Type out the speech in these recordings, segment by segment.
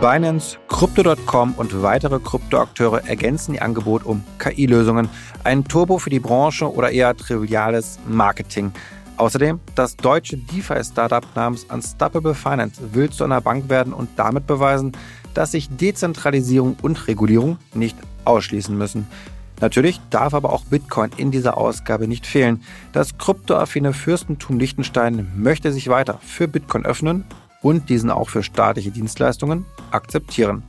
Binance, Crypto.com und weitere Kryptoakteure ergänzen ihr Angebot um KI-Lösungen, ein Turbo für die Branche oder eher triviales Marketing. Außerdem, das deutsche DeFi-Startup namens Unstoppable Finance will zu einer Bank werden und damit beweisen, dass sich Dezentralisierung und Regulierung nicht ausschließen müssen. Natürlich darf aber auch Bitcoin in dieser Ausgabe nicht fehlen. Das kryptoaffine Fürstentum Liechtenstein möchte sich weiter für Bitcoin öffnen und diesen auch für staatliche Dienstleistungen akzeptieren.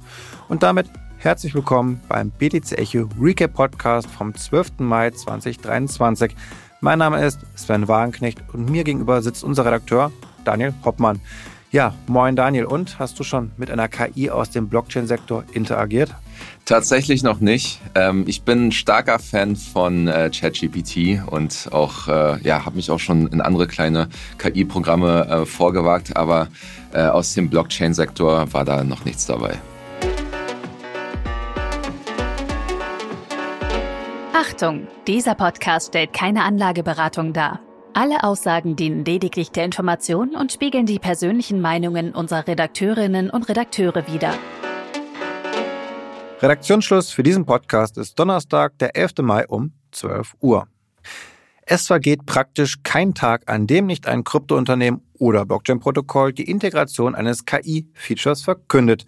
Und damit herzlich willkommen beim BTC Echo Recap Podcast vom 12. Mai 2023. Mein Name ist Sven Wagenknecht und mir gegenüber sitzt unser Redakteur Daniel Hoppmann. Ja, moin Daniel. Und hast du schon mit einer KI aus dem Blockchain-Sektor interagiert? Tatsächlich noch nicht. Ähm, ich bin ein starker Fan von äh, ChatGPT und auch, äh, ja, habe mich auch schon in andere kleine KI-Programme äh, vorgewagt, aber aus dem Blockchain-Sektor war da noch nichts dabei. Achtung, dieser Podcast stellt keine Anlageberatung dar. Alle Aussagen dienen lediglich der Information und spiegeln die persönlichen Meinungen unserer Redakteurinnen und Redakteure wider. Redaktionsschluss für diesen Podcast ist Donnerstag, der 11. Mai um 12 Uhr. Es vergeht praktisch kein Tag, an dem nicht ein Kryptounternehmen oder Blockchain-Protokoll die Integration eines KI-Features verkündet.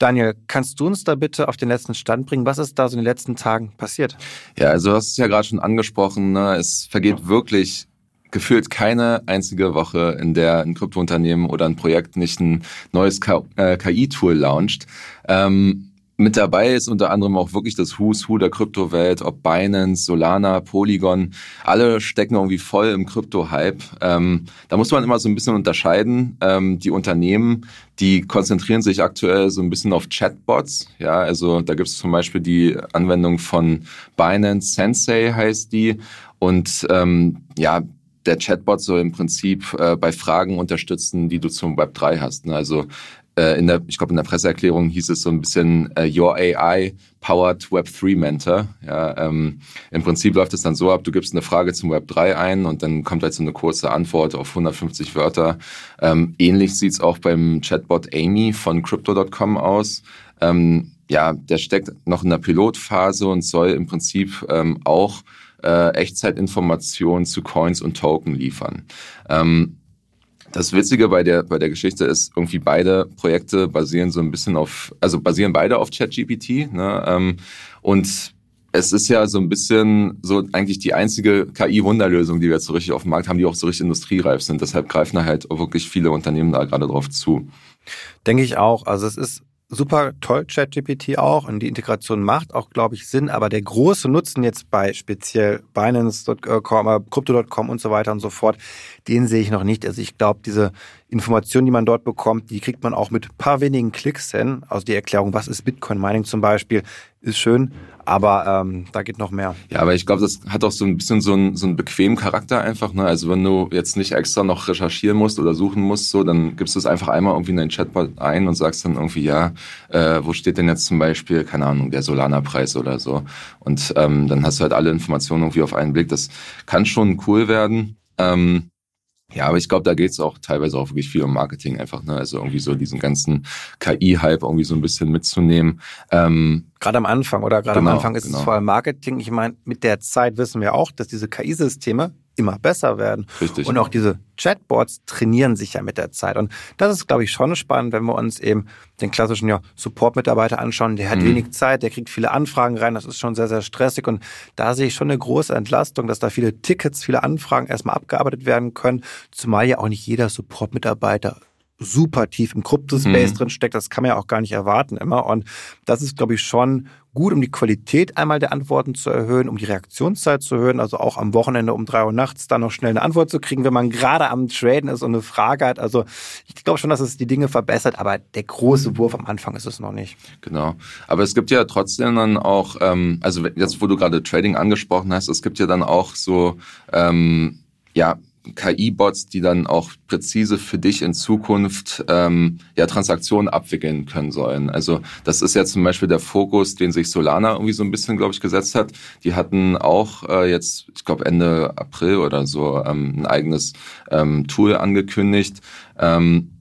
Daniel, kannst du uns da bitte auf den letzten Stand bringen? Was ist da so in den letzten Tagen passiert? Ja, also du hast es ja gerade schon angesprochen. Ne? Es vergeht wirklich gefühlt keine einzige Woche, in der ein Kryptounternehmen oder ein Projekt nicht ein neues KI-Tool äh, launcht. Ähm, mit dabei ist unter anderem auch wirklich das Who's Who der Kryptowelt, ob Binance, Solana, Polygon, alle stecken irgendwie voll im Krypto-Hype. Ähm, da muss man immer so ein bisschen unterscheiden. Ähm, die Unternehmen, die konzentrieren sich aktuell so ein bisschen auf Chatbots. Ja, also da gibt es zum Beispiel die Anwendung von Binance, Sensei heißt die. Und ähm, ja, der Chatbot soll im Prinzip äh, bei Fragen unterstützen, die du zum Web 3 hast. Ne? Also äh, in der, ich glaube in der Presseerklärung hieß es so ein bisschen äh, Your AI powered Web 3 Mentor. Ja, ähm, Im Prinzip läuft es dann so ab, du gibst eine Frage zum Web 3 ein und dann kommt halt so eine kurze Antwort auf 150 Wörter. Ähm, ähnlich sieht's auch beim Chatbot Amy von Crypto.com aus. Ähm, ja, der steckt noch in der Pilotphase und soll im Prinzip ähm, auch äh, Echtzeitinformationen zu Coins und Token liefern. Ähm, das Witzige bei der, bei der Geschichte ist, irgendwie beide Projekte basieren so ein bisschen auf, also basieren beide auf ChatGPT. Ne? Ähm, und es ist ja so ein bisschen so eigentlich die einzige KI-Wunderlösung, die wir jetzt so richtig auf dem Markt haben, die auch so richtig industriereif sind. Deshalb greifen da halt wirklich viele Unternehmen da gerade drauf zu. Denke ich auch. Also es ist super toll, ChatGPT auch und die Integration macht auch, glaube ich, Sinn. Aber der große Nutzen jetzt bei speziell Binance.com, äh, Crypto.com und so weiter und so fort, den sehe ich noch nicht. Also ich glaube, diese Informationen, die man dort bekommt, die kriegt man auch mit paar wenigen Klicks hin. Also die Erklärung, was ist Bitcoin Mining zum Beispiel, ist schön, aber ähm, da geht noch mehr. Ja, aber ich glaube, das hat auch so ein bisschen so einen, so einen bequemen Charakter einfach. Ne? Also wenn du jetzt nicht extra noch recherchieren musst oder suchen musst, so, dann gibst du es einfach einmal irgendwie in dein Chatbot ein und sagst dann irgendwie, ja, äh, wo steht denn jetzt zum Beispiel, keine Ahnung, der Solana-Preis oder so. Und ähm, dann hast du halt alle Informationen irgendwie auf einen Blick. Das kann schon cool werden. Ähm, ja, aber ich glaube, da geht's auch teilweise auch wirklich viel um Marketing einfach, ne? Also irgendwie so diesen ganzen KI-Hype irgendwie so ein bisschen mitzunehmen. Ähm, gerade am Anfang, oder? Gerade genau, am Anfang ist genau. es vor allem Marketing. Ich meine, mit der Zeit wissen wir auch, dass diese KI-Systeme immer besser werden. Richtig. Und auch diese Chatbots trainieren sich ja mit der Zeit. Und das ist, glaube ich, schon spannend, wenn wir uns eben den klassischen ja, Support-Mitarbeiter anschauen. Der hat mhm. wenig Zeit, der kriegt viele Anfragen rein. Das ist schon sehr, sehr stressig. Und da sehe ich schon eine große Entlastung, dass da viele Tickets, viele Anfragen erstmal abgearbeitet werden können. Zumal ja auch nicht jeder Support-Mitarbeiter super tief im Kryptospace mhm. drin steckt. Das kann man ja auch gar nicht erwarten immer. Und das ist, glaube ich, schon gut, um die Qualität einmal der Antworten zu erhöhen, um die Reaktionszeit zu erhöhen, also auch am Wochenende um drei Uhr nachts dann noch schnell eine Antwort zu kriegen, wenn man gerade am Traden ist und eine Frage hat. Also ich glaube schon, dass es die Dinge verbessert, aber der große Wurf am Anfang ist es noch nicht. Genau. Aber es gibt ja trotzdem dann auch, ähm, also jetzt, wo du gerade Trading angesprochen hast, es gibt ja dann auch so, ähm, ja, KI-Bots, die dann auch präzise für dich in Zukunft ähm, ja Transaktionen abwickeln können sollen. Also das ist ja zum Beispiel der Fokus, den sich Solana irgendwie so ein bisschen, glaube ich, gesetzt hat. Die hatten auch äh, jetzt, ich glaube Ende April oder so, ähm, ein eigenes ähm, Tool angekündigt. Ähm,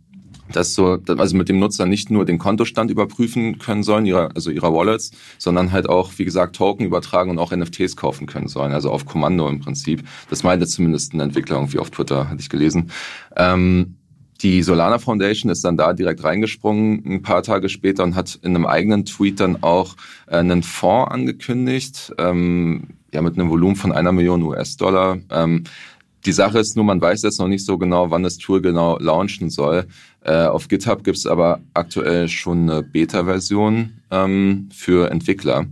dass so, also mit dem Nutzer nicht nur den Kontostand überprüfen können sollen, ihrer, also ihrer Wallets, sondern halt auch, wie gesagt, Token übertragen und auch NFTs kaufen können sollen, also auf Kommando im Prinzip. Das meinte zumindest ein Entwickler irgendwie auf Twitter, hatte ich gelesen. Ähm, die Solana Foundation ist dann da direkt reingesprungen ein paar Tage später und hat in einem eigenen Tweet dann auch äh, einen Fonds angekündigt, ähm, ja mit einem Volumen von einer Million US-Dollar. Ähm, die Sache ist nur, man weiß jetzt noch nicht so genau, wann das Tool genau launchen soll. Äh, auf GitHub gibt es aber aktuell schon eine Beta-Version ähm, für Entwickler.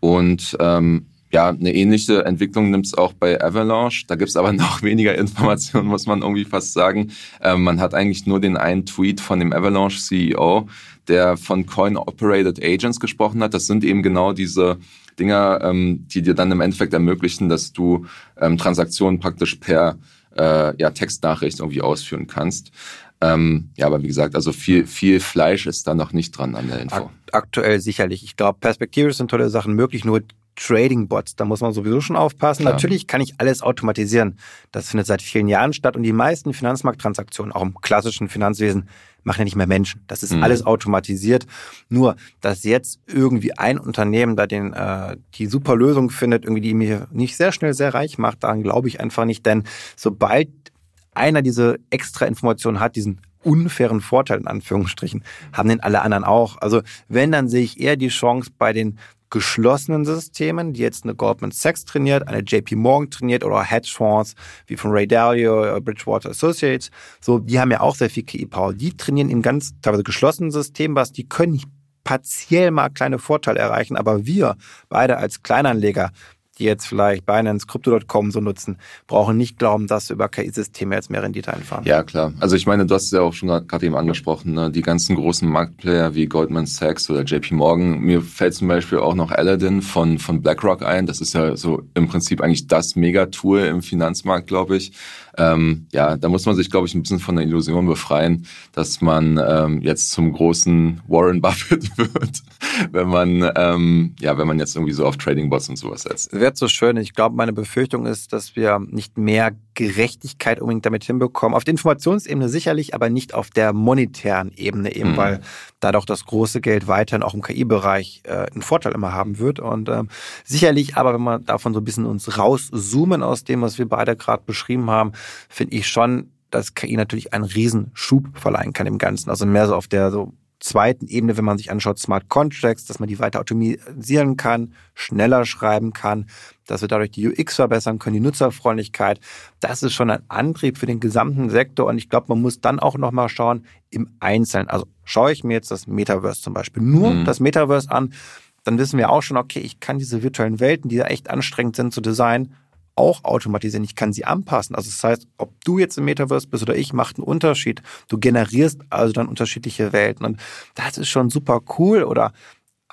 Und ähm, ja, eine ähnliche Entwicklung nimmt es auch bei Avalanche. Da gibt es aber noch weniger Informationen, muss man irgendwie fast sagen. Ähm, man hat eigentlich nur den einen Tweet von dem Avalanche CEO, der von Coin-Operated Agents gesprochen hat. Das sind eben genau diese Dinger, ähm, die dir dann im Endeffekt ermöglichen, dass du ähm, Transaktionen praktisch per äh, ja, Textnachricht irgendwie ausführen kannst. Ähm, ja, aber wie gesagt, also viel, viel Fleisch ist da noch nicht dran an der Info. Aktuell sicherlich. Ich glaube, perspektivisch sind tolle Sachen möglich, nur Trading-Bots, da muss man sowieso schon aufpassen. Klar. Natürlich kann ich alles automatisieren. Das findet seit vielen Jahren statt und die meisten Finanzmarkttransaktionen, auch im klassischen Finanzwesen, machen ja nicht mehr Menschen. Das ist mhm. alles automatisiert. Nur, dass jetzt irgendwie ein Unternehmen da den, äh, die super Lösung findet, irgendwie die mir nicht sehr schnell sehr reich macht, daran glaube ich einfach nicht. Denn sobald einer diese extra Information hat, diesen unfairen Vorteil in Anführungsstrichen, haben den alle anderen auch. Also wenn, dann sehe ich eher die Chance bei den geschlossenen Systemen, die jetzt eine Goldman Sachs trainiert, eine JP Morgan trainiert oder Hedgefonds wie von Ray Dalio, äh, Bridgewater Associates. So, die haben ja auch sehr viel KI-Power. Die trainieren in ganz teilweise geschlossenen Systemen was, die können partiell mal kleine Vorteile erreichen, aber wir beide als Kleinanleger, die jetzt vielleicht Binance, Crypto.com so nutzen, brauchen nicht glauben, dass über KI-Systeme jetzt mehr Rendite einfahren. Ja, klar. Also ich meine, du hast es ja auch schon gerade eben angesprochen, ne? die ganzen großen Marktplayer wie Goldman Sachs oder JP Morgan. Mir fällt zum Beispiel auch noch Aladdin von, von BlackRock ein. Das ist ja so im Prinzip eigentlich das Megatool im Finanzmarkt, glaube ich. Ähm, ja, da muss man sich, glaube ich, ein bisschen von der Illusion befreien, dass man ähm, jetzt zum großen Warren Buffett wird, wenn man ähm, ja, wenn man jetzt irgendwie so auf Trading Bots und sowas setzt. Wäre so schön. Ich glaube, meine Befürchtung ist, dass wir nicht mehr Gerechtigkeit unbedingt damit hinbekommen. Auf der Informationsebene sicherlich, aber nicht auf der monetären Ebene eben, mhm. weil da doch das große Geld weiterhin auch im KI-Bereich äh, einen Vorteil immer haben wird. Und ähm, sicherlich, aber wenn wir davon so ein bisschen uns rauszoomen aus dem, was wir beide gerade beschrieben haben, finde ich schon, dass KI natürlich einen Riesenschub verleihen kann im Ganzen. Also mehr so auf der so zweiten Ebene, wenn man sich anschaut, Smart Contracts, dass man die weiter automatisieren kann, schneller schreiben kann, dass wir dadurch die UX verbessern können, die Nutzerfreundlichkeit. Das ist schon ein Antrieb für den gesamten Sektor und ich glaube, man muss dann auch nochmal schauen im Einzelnen. Also schaue ich mir jetzt das Metaverse zum Beispiel nur mhm. das Metaverse an, dann wissen wir auch schon, okay, ich kann diese virtuellen Welten, die ja echt anstrengend sind zu designen, auch automatisieren. Ich kann sie anpassen. Also das heißt, ob du jetzt im Metaverse bist oder ich, macht einen Unterschied. Du generierst also dann unterschiedliche Welten. Und das ist schon super cool. Oder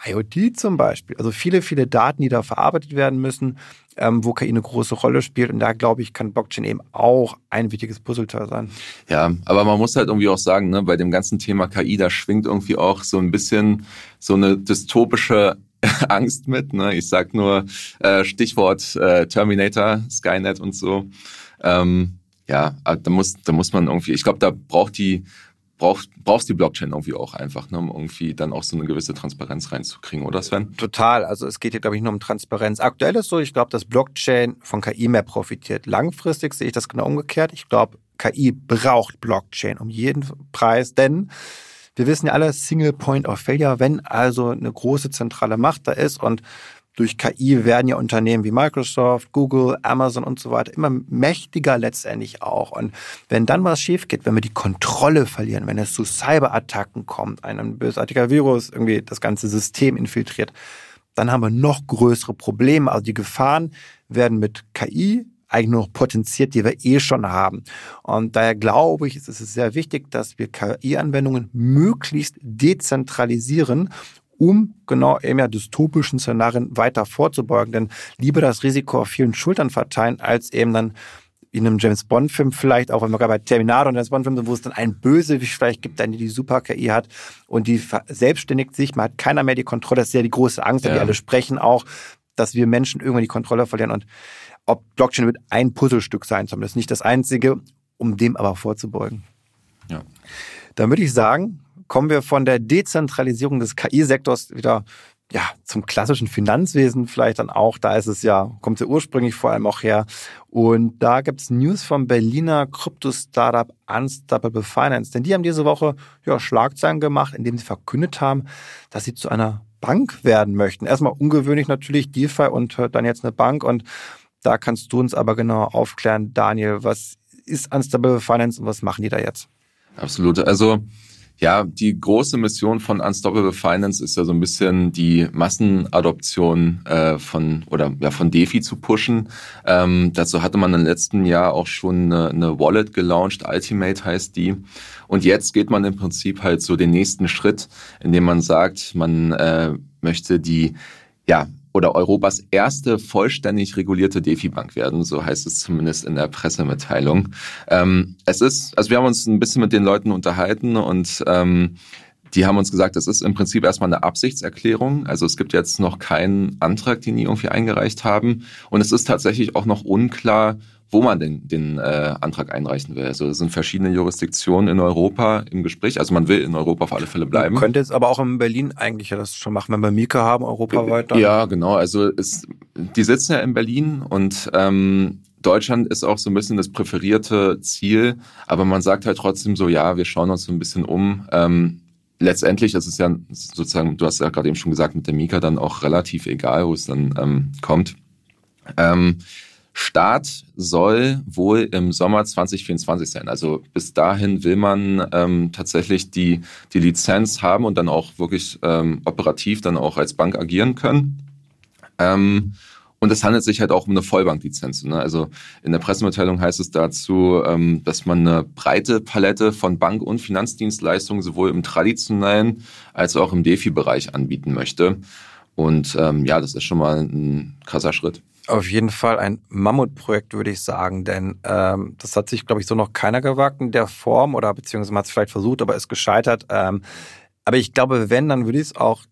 IoT zum Beispiel. Also viele, viele Daten, die da verarbeitet werden müssen, ähm, wo KI eine große Rolle spielt. Und da glaube ich, kann Blockchain eben auch ein wichtiges Puzzleteil sein. Ja, aber man muss halt irgendwie auch sagen, ne, bei dem ganzen Thema KI, da schwingt irgendwie auch so ein bisschen so eine dystopische Angst mit. Ne? Ich sag nur äh, Stichwort äh, Terminator, Skynet und so. Ähm, ja, da muss, da muss man irgendwie, ich glaube, da braucht die, braucht, brauchst die Blockchain irgendwie auch einfach, ne, um irgendwie dann auch so eine gewisse Transparenz reinzukriegen, oder Sven? Total. Also es geht hier, glaube ich, nur um Transparenz. Aktuell ist so, ich glaube, dass Blockchain von KI mehr profitiert. Langfristig sehe ich das genau umgekehrt. Ich glaube, KI braucht Blockchain um jeden Preis, denn wir wissen ja alle, Single Point of Failure, wenn also eine große zentrale Macht da ist und durch KI werden ja Unternehmen wie Microsoft, Google, Amazon und so weiter immer mächtiger letztendlich auch. Und wenn dann was schief geht, wenn wir die Kontrolle verlieren, wenn es zu Cyberattacken kommt, ein bösartiger Virus irgendwie das ganze System infiltriert, dann haben wir noch größere Probleme. Also die Gefahren werden mit KI eigentlich nur noch potenziert, die wir eh schon haben. Und daher glaube ich, ist es sehr wichtig, dass wir KI-Anwendungen möglichst dezentralisieren, um genau eben ja dystopischen Szenarien weiter vorzubeugen. Denn lieber das Risiko auf vielen Schultern verteilen, als eben dann in einem James Bond-Film vielleicht, auch wenn wir gerade bei Terminator und James Bond-Film sind, wo es dann einen Bösewicht vielleicht gibt, der die Super-KI hat und die selbstständigt sich, man hat keiner mehr die Kontrolle, das ist ja die große Angst, ja. die alle sprechen auch, dass wir Menschen irgendwann die Kontrolle verlieren und ob Blockchain wird ein Puzzlestück sein, zumindest nicht das einzige, um dem aber vorzubeugen. Ja. Dann würde ich sagen, kommen wir von der Dezentralisierung des KI-Sektors wieder ja, zum klassischen Finanzwesen vielleicht dann auch. Da ist es ja, kommt ja ursprünglich vor allem auch her. Und da gibt es News vom Berliner Krypto-Startup Unstoppable Finance. Denn die haben diese Woche ja, Schlagzeilen gemacht, indem sie verkündet haben, dass sie zu einer Bank werden möchten. Erstmal ungewöhnlich natürlich DeFi und dann jetzt eine Bank. Und da kannst du uns aber genau aufklären, Daniel, was ist Unstoppable Finance und was machen die da jetzt? Absolut. Also ja, die große Mission von Unstoppable Finance ist ja so ein bisschen die Massenadoption äh, von oder ja von DeFi zu pushen. Ähm, dazu hatte man im letzten Jahr auch schon eine, eine Wallet gelauncht, Ultimate heißt die. Und jetzt geht man im Prinzip halt so den nächsten Schritt, indem man sagt, man äh, möchte die ja oder Europas erste vollständig regulierte DeFi-Bank werden, so heißt es zumindest in der Pressemitteilung. Ähm, es ist, also wir haben uns ein bisschen mit den Leuten unterhalten und ähm, die haben uns gesagt, es ist im Prinzip erstmal eine Absichtserklärung. Also es gibt jetzt noch keinen Antrag, den die irgendwie eingereicht haben. Und es ist tatsächlich auch noch unklar, wo man den, den äh, Antrag einreichen will. Also es sind verschiedene Jurisdiktionen in Europa im Gespräch. Also man will in Europa auf alle Fälle bleiben. Man könnte jetzt aber auch in Berlin eigentlich das schon machen, wenn wir Mika haben, europaweit. Dann. Ja, genau. Also es, die sitzen ja in Berlin und ähm, Deutschland ist auch so ein bisschen das präferierte Ziel, aber man sagt halt trotzdem so, ja, wir schauen uns so ein bisschen um. Ähm, letztendlich ist es ja sozusagen, du hast ja gerade eben schon gesagt, mit der Mika dann auch relativ egal, wo es dann ähm, kommt. Ähm, Start soll wohl im Sommer 2024 sein. Also bis dahin will man ähm, tatsächlich die, die Lizenz haben und dann auch wirklich ähm, operativ dann auch als Bank agieren können. Ähm, und es handelt sich halt auch um eine Vollbanklizenz. Ne? Also in der Pressemitteilung heißt es dazu, ähm, dass man eine breite Palette von Bank- und Finanzdienstleistungen sowohl im traditionellen als auch im DeFi-Bereich anbieten möchte. Und ähm, ja, das ist schon mal ein krasser Schritt. Auf jeden Fall ein Mammutprojekt, würde ich sagen, denn ähm, das hat sich, glaube ich, so noch keiner gewagt in der Form oder beziehungsweise man hat es vielleicht versucht, aber ist gescheitert. Ähm, aber ich glaube, wenn, dann würde ich es auch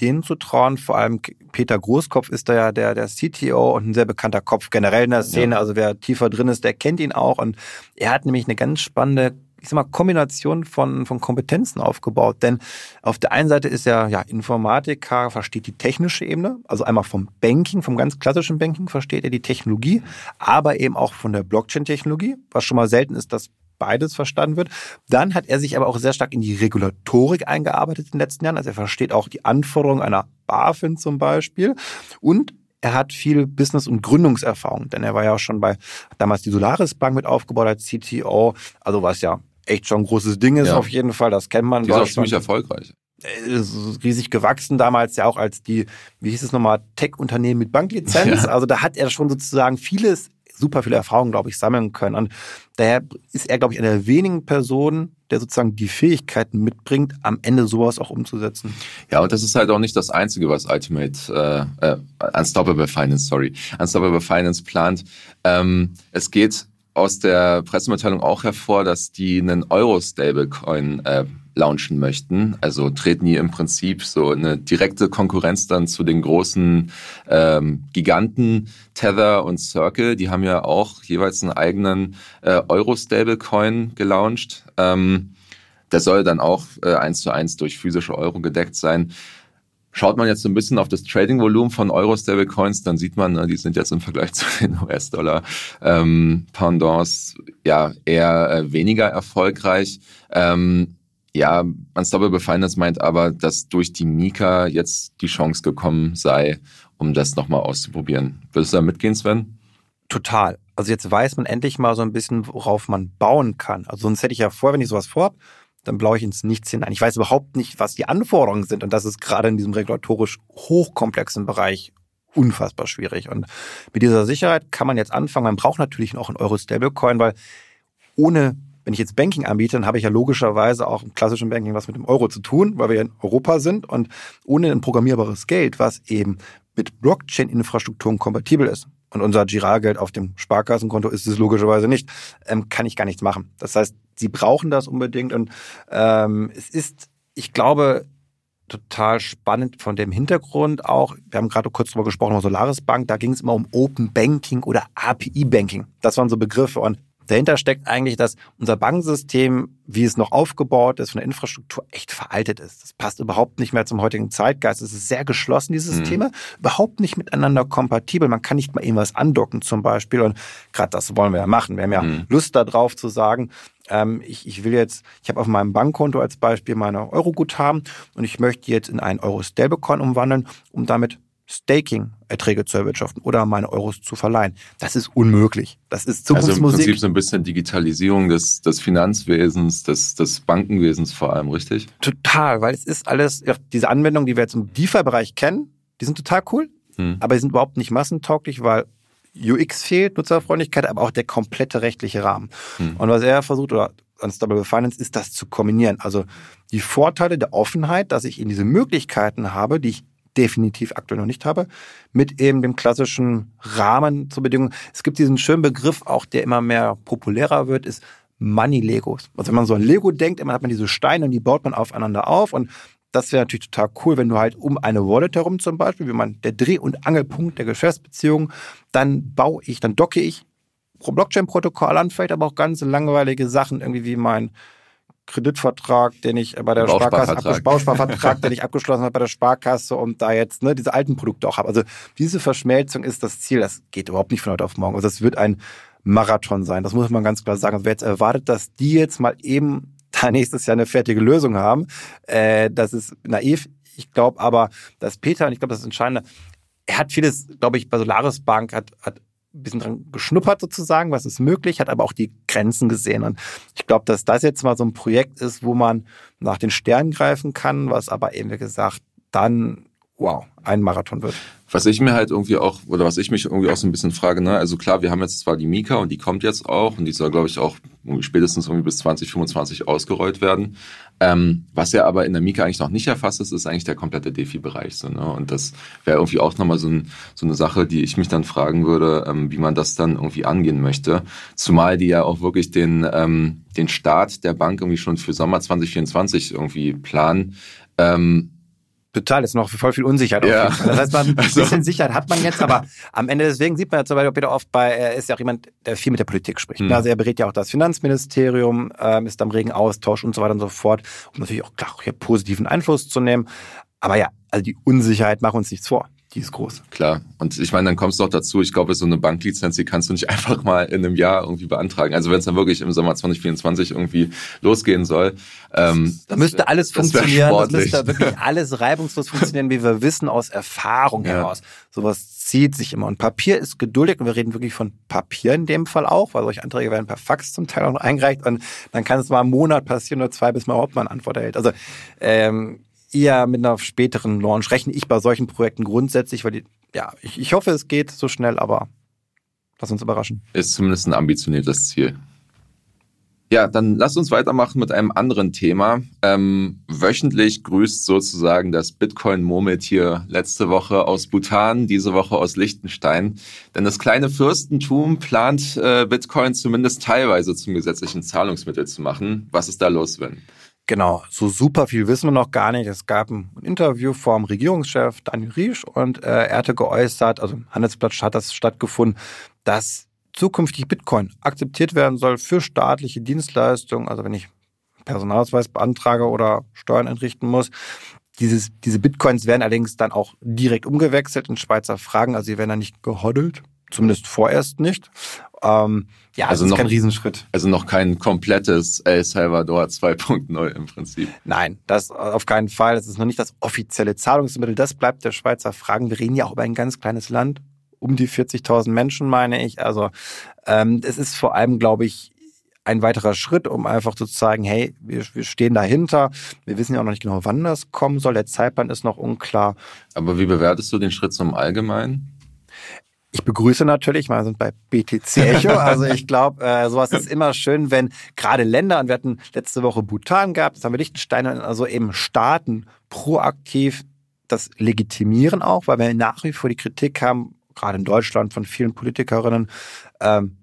denen zu trauen. Vor allem Peter Großkopf ist da ja der, der CTO und ein sehr bekannter Kopf generell in der Szene. Ja. Also wer tiefer drin ist, der kennt ihn auch. Und er hat nämlich eine ganz spannende ich sag mal, Kombination von, von Kompetenzen aufgebaut. Denn auf der einen Seite ist er ja Informatiker, versteht die technische Ebene, also einmal vom Banking, vom ganz klassischen Banking versteht er die Technologie, aber eben auch von der Blockchain-Technologie, was schon mal selten ist, dass beides verstanden wird. Dann hat er sich aber auch sehr stark in die Regulatorik eingearbeitet in den letzten Jahren. Also er versteht auch die Anforderungen einer BaFin zum Beispiel. Und er hat viel Business- und Gründungserfahrung, denn er war ja auch schon bei damals die Solaris Bank mit aufgebaut als CTO, also was ja echt schon ein großes Ding ist ja. auf jeden Fall, das kennt man. Die ist auch ziemlich erfolgreich. Ist riesig gewachsen damals ja auch als die, wie hieß es nochmal, Tech-Unternehmen mit Banklizenz. Ja. Also da hat er schon sozusagen vieles, super viele Erfahrungen, glaube ich, sammeln können. Und daher ist er, glaube ich, einer der wenigen Personen, der sozusagen die Fähigkeiten mitbringt, am Ende sowas auch umzusetzen. Ja, und das ist halt auch nicht das Einzige, was Ultimate, äh, äh, Unstoppable Finance, sorry, Unstoppable Finance plant. Ähm, es geht aus der Pressemitteilung auch hervor, dass die einen Euro-Stablecoin äh, launchen möchten. Also treten die im Prinzip so eine direkte Konkurrenz dann zu den großen ähm, Giganten Tether und Circle. Die haben ja auch jeweils einen eigenen äh, Euro-Stablecoin gelauncht. Ähm, der soll dann auch äh, eins zu eins durch physische Euro gedeckt sein. Schaut man jetzt so ein bisschen auf das Trading-Volumen von Euro-Stablecoins, dann sieht man, ne, die sind jetzt im Vergleich zu den US-Dollar ähm, ja eher äh, weniger erfolgreich. Ähm, ja, Unstoppable Finance meint aber, dass durch die Mika jetzt die Chance gekommen sei, um das nochmal auszuprobieren. Würdest du da mitgehen, Sven? Total. Also jetzt weiß man endlich mal so ein bisschen, worauf man bauen kann. Also sonst hätte ich ja vor, wenn ich sowas vorhab, dann blaue ich ins Nichts hinein. Ich weiß überhaupt nicht, was die Anforderungen sind. Und das ist gerade in diesem regulatorisch hochkomplexen Bereich unfassbar schwierig. Und mit dieser Sicherheit kann man jetzt anfangen. Man braucht natürlich auch einen Euro-Stablecoin, weil ohne, wenn ich jetzt Banking anbiete, dann habe ich ja logischerweise auch im klassischen Banking was mit dem Euro zu tun, weil wir ja in Europa sind. Und ohne ein programmierbares Geld, was eben mit Blockchain-Infrastrukturen kompatibel ist, und unser Giralgeld auf dem Sparkassenkonto ist es logischerweise nicht, ähm, kann ich gar nichts machen. Das heißt, sie brauchen das unbedingt und ähm, es ist, ich glaube, total spannend von dem Hintergrund auch. Wir haben gerade kurz drüber gesprochen, Solaris Bank, da ging es immer um Open Banking oder API Banking. Das waren so Begriffe und Dahinter steckt eigentlich, dass unser Bankensystem, wie es noch aufgebaut ist, von der Infrastruktur echt veraltet ist. Das passt überhaupt nicht mehr zum heutigen Zeitgeist. Es ist sehr geschlossen, diese Systeme, mhm. überhaupt nicht miteinander kompatibel. Man kann nicht mal irgendwas andocken zum Beispiel. Und gerade das wollen wir ja machen. Wir haben ja mhm. Lust darauf zu sagen, ähm, ich, ich will jetzt, ich habe auf meinem Bankkonto als Beispiel meine Euro-Guthaben und ich möchte jetzt in einen Euro-Stablecoin umwandeln, um damit Staking-Erträge zu erwirtschaften oder meine Euros zu verleihen. Das ist unmöglich. Das ist Zukunftsmusik. Also im Prinzip so ein bisschen Digitalisierung des, des Finanzwesens, des, des Bankenwesens vor allem, richtig? Total, weil es ist alles, diese Anwendungen, die wir jetzt im DeFi-Bereich kennen, die sind total cool, hm. aber die sind überhaupt nicht massentauglich, weil UX fehlt, Nutzerfreundlichkeit, aber auch der komplette rechtliche Rahmen. Hm. Und was er versucht, oder Unstable Finance, ist das zu kombinieren. Also die Vorteile der Offenheit, dass ich in diese Möglichkeiten habe, die ich definitiv aktuell noch nicht habe, mit eben dem klassischen Rahmen zur Bedingung. Es gibt diesen schönen Begriff auch, der immer mehr populärer wird, ist Money Legos. Also wenn man so an Lego denkt, immer hat man diese Steine und die baut man aufeinander auf und das wäre natürlich total cool, wenn du halt um eine Wallet herum zum Beispiel, wie man der Dreh- und Angelpunkt der Geschäftsbeziehung, dann baue ich, dann docke ich pro Blockchain-Protokoll an, vielleicht aber auch ganz langweilige Sachen, irgendwie wie mein Kreditvertrag, den ich bei der Sparkasse, Bausparvertrag, den ich abgeschlossen habe bei der Sparkasse und da jetzt ne, diese alten Produkte auch habe. Also diese Verschmelzung ist das Ziel. Das geht überhaupt nicht von heute auf morgen. Also das wird ein Marathon sein. Das muss man ganz klar sagen. Also wer jetzt erwartet, dass die jetzt mal eben da nächstes Jahr eine fertige Lösung haben, äh, das ist naiv. Ich glaube aber, dass Peter, und ich glaube, das ist entscheidend, er hat vieles, glaube ich, bei Solaris Bank hat, hat ein bisschen dran geschnuppert sozusagen, was ist möglich, hat aber auch die Grenzen gesehen. Und ich glaube, dass das jetzt mal so ein Projekt ist, wo man nach den Sternen greifen kann, was aber eben, wie gesagt, dann, wow, ein Marathon wird. Was ich mir halt irgendwie auch, oder was ich mich irgendwie auch so ein bisschen frage, ne, also klar, wir haben jetzt zwar die Mika und die kommt jetzt auch und die soll, glaube ich, auch spätestens irgendwie bis 2025 ausgerollt werden. Ähm, was ja aber in der Mika eigentlich noch nicht erfasst ist, ist eigentlich der komplette Defi-Bereich. So, ne? Und das wäre irgendwie auch nochmal so, ein, so eine Sache, die ich mich dann fragen würde, ähm, wie man das dann irgendwie angehen möchte. Zumal die ja auch wirklich den, ähm, den Start der Bank irgendwie schon für Sommer 2024 irgendwie planen. Ähm, Total, ist noch voll viel Unsicherheit. Ja. Das heißt, man, ein also. bisschen Sicherheit hat man jetzt, aber am Ende deswegen sieht man ja zum Beispiel Peter oft bei, er ist ja auch jemand, der viel mit der Politik spricht. Hm. Also er berät ja auch das Finanzministerium, ähm, ist am regen Austausch und so weiter und so fort, um natürlich auch klar hier positiven Einfluss zu nehmen. Aber ja, also die Unsicherheit macht uns nichts vor die ist groß. Klar. Und ich meine, dann kommst du auch dazu, ich glaube, so eine Banklizenz, die kannst du nicht einfach mal in einem Jahr irgendwie beantragen. Also wenn es dann wirklich im Sommer 2024 irgendwie losgehen soll. Ähm, da müsste alles das funktionieren. Das müsste wirklich alles reibungslos funktionieren, wie wir wissen aus Erfahrung ja. heraus. Sowas zieht sich immer. Und Papier ist geduldig und wir reden wirklich von Papier in dem Fall auch, weil solche Anträge werden per Fax zum Teil auch noch eingereicht und dann kann es mal einen Monat passieren oder zwei, bis man überhaupt mal eine Antwort erhält. Also ähm, eher mit einer späteren Launch rechne ich bei solchen Projekten grundsätzlich, weil die, ja, ich, ich hoffe, es geht so schnell, aber lass uns überraschen. Ist zumindest ein ambitioniertes Ziel. Ja, dann lass uns weitermachen mit einem anderen Thema. Ähm, wöchentlich grüßt sozusagen das Bitcoin-Murmeltier letzte Woche aus Bhutan, diese Woche aus Liechtenstein. Denn das kleine Fürstentum plant, äh, Bitcoin zumindest teilweise zum gesetzlichen Zahlungsmittel zu machen. Was ist da los, Sven? Genau, so super viel wissen wir noch gar nicht. Es gab ein Interview vom Regierungschef Daniel Riesch und äh, er hatte geäußert, also im Handelsblatt hat das stattgefunden, dass zukünftig Bitcoin akzeptiert werden soll für staatliche Dienstleistungen. Also wenn ich Personalausweis beantrage oder Steuern entrichten muss. Dieses, diese Bitcoins werden allerdings dann auch direkt umgewechselt in Schweizer Fragen. Also sie werden dann nicht gehoddelt, zumindest vorerst nicht. Ähm, ja, also noch, kein Riesenschritt. Also noch kein komplettes El Salvador 2.0 im Prinzip. Nein, das auf keinen Fall. Das ist noch nicht das offizielle Zahlungsmittel. Das bleibt der Schweizer Fragen. Wir reden ja auch über ein ganz kleines Land. Um die 40.000 Menschen, meine ich. Also ähm, es ist vor allem, glaube ich, ein weiterer Schritt, um einfach zu zeigen, hey, wir, wir stehen dahinter. Wir wissen ja auch noch nicht genau, wann das kommen soll. Der Zeitplan ist noch unklar. Aber wie bewertest du den Schritt zum Allgemeinen? Ich begrüße natürlich, wir sind bei BTC Echo, also ich glaube, äh, sowas ist immer schön, wenn gerade Länder, und wir hatten letzte Woche Bhutan gehabt, das haben wir Liechtenstein, also eben Staaten proaktiv das legitimieren auch, weil wir nach wie vor die Kritik haben, gerade in Deutschland von vielen Politikerinnen, ähm,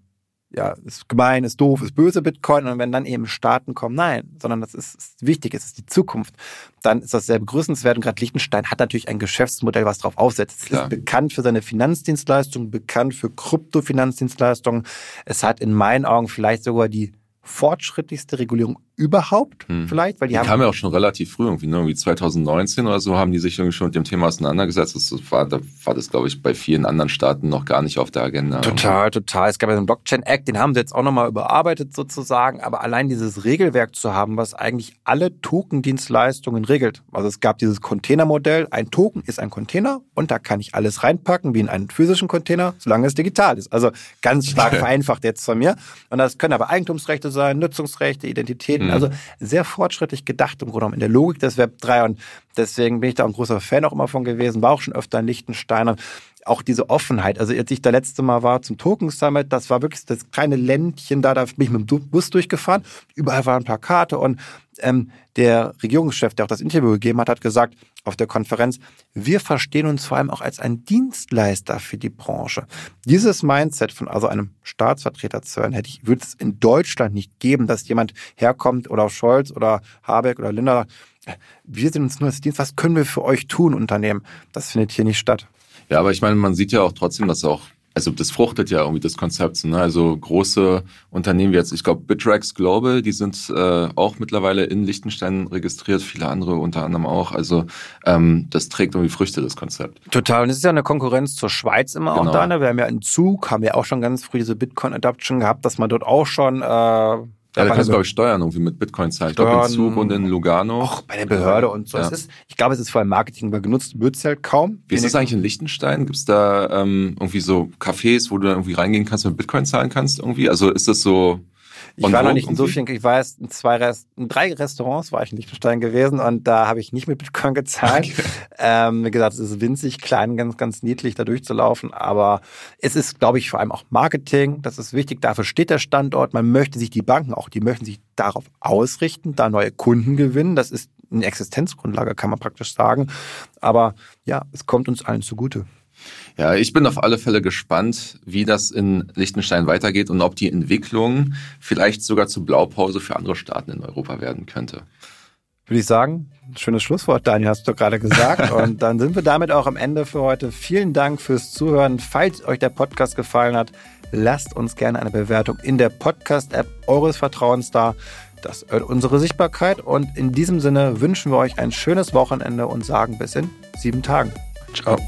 ja, ist gemein, ist doof, ist böse Bitcoin. Und wenn dann eben Staaten kommen, nein, sondern das ist, ist wichtig, es ist die Zukunft, dann ist das sehr begrüßenswert. Und gerade Liechtenstein hat natürlich ein Geschäftsmodell, was darauf aufsetzt. Es ist bekannt für seine Finanzdienstleistungen, bekannt für Kryptofinanzdienstleistungen. Es hat in meinen Augen vielleicht sogar die fortschrittlichste Regulierung überhaupt hm. vielleicht, weil die, die haben kam ja auch schon relativ früh irgendwie, ne? irgendwie 2019 oder so haben die sich irgendwie schon mit dem Thema auseinandergesetzt. Das war, da war das glaube ich bei vielen anderen Staaten noch gar nicht auf der Agenda. Total, total. Es gab ja den Blockchain Act, den haben sie jetzt auch nochmal überarbeitet sozusagen, aber allein dieses Regelwerk zu haben, was eigentlich alle Token-Dienstleistungen regelt. Also es gab dieses Containermodell, ein Token ist ein Container und da kann ich alles reinpacken wie in einen physischen Container, solange es digital ist. Also ganz stark vereinfacht jetzt von mir. Und das können aber Eigentumsrechte sein, Nutzungsrechte, Identitäten Mhm. Also sehr fortschrittlich gedacht im Grunde genommen in der Logik des Web 3 und deswegen bin ich da ein großer Fan auch immer von gewesen, war auch schon öfter in Liechtenstein auch diese Offenheit. Also als ich da letzte Mal war zum Token Summit, das war wirklich das kleine Ländchen da, da bin ich mit dem Bus durchgefahren. Überall waren Plakate und ähm, der Regierungschef, der auch das Interview gegeben hat, hat gesagt auf der Konferenz, wir verstehen uns vor allem auch als ein Dienstleister für die Branche. Dieses Mindset von also einem Staatsvertreter zu hören, hätte ich, würde es in Deutschland nicht geben, dass jemand herkommt oder Scholz oder Habeck oder Linder wir sind uns nur als Dienst, was können wir für euch tun, Unternehmen? Das findet hier nicht statt. Ja, aber ich meine, man sieht ja auch trotzdem, dass auch also das fruchtet ja irgendwie das Konzept. Ne? Also große Unternehmen wie jetzt, ich glaube, Bittrex Global, die sind äh, auch mittlerweile in Liechtenstein registriert, viele andere unter anderem auch. Also ähm, das trägt irgendwie Früchte, das Konzept. Total. Und es ist ja eine Konkurrenz zur Schweiz immer genau. auch da. Ne? Wir haben ja einen Zug, haben ja auch schon ganz früh diese Bitcoin-Adoption gehabt, dass man dort auch schon äh, ja, da kannst du, glaube ich, steuern irgendwie mit Bitcoin zahlen. Ich glaube, in Zug und in Lugano. Auch bei der Behörde und so. Ja. ist, ich glaube, es ist vor allem Marketing, weil genutzt wird es halt kaum. Wie ist das eigentlich in Liechtenstein? Gibt es da ähm, irgendwie so Cafés, wo du dann irgendwie reingehen kannst und mit Bitcoin zahlen kannst irgendwie? Also ist das so ich war noch nicht in so vielen, ich war erst in zwei Rest, in drei Restaurants war ich in Liechtenstein gewesen und da habe ich nicht mit Bitcoin gezahlt. Okay. Ähm, wie gesagt, es ist winzig klein, ganz, ganz niedlich da durchzulaufen, aber es ist, glaube ich, vor allem auch Marketing. Das ist wichtig. Dafür steht der Standort. Man möchte sich die Banken auch, die möchten sich darauf ausrichten, da neue Kunden gewinnen. Das ist eine Existenzgrundlage, kann man praktisch sagen. Aber ja, es kommt uns allen zugute. Ja, ich bin auf alle Fälle gespannt, wie das in Liechtenstein weitergeht und ob die Entwicklung vielleicht sogar zur Blaupause für andere Staaten in Europa werden könnte. Würde ich sagen, schönes Schlusswort, Daniel, hast du gerade gesagt. Und dann sind wir damit auch am Ende für heute. Vielen Dank fürs Zuhören. Falls euch der Podcast gefallen hat, lasst uns gerne eine Bewertung in der Podcast-App eures Vertrauens da. Das erhöht unsere Sichtbarkeit. Und in diesem Sinne wünschen wir euch ein schönes Wochenende und sagen bis in sieben Tagen. Ciao.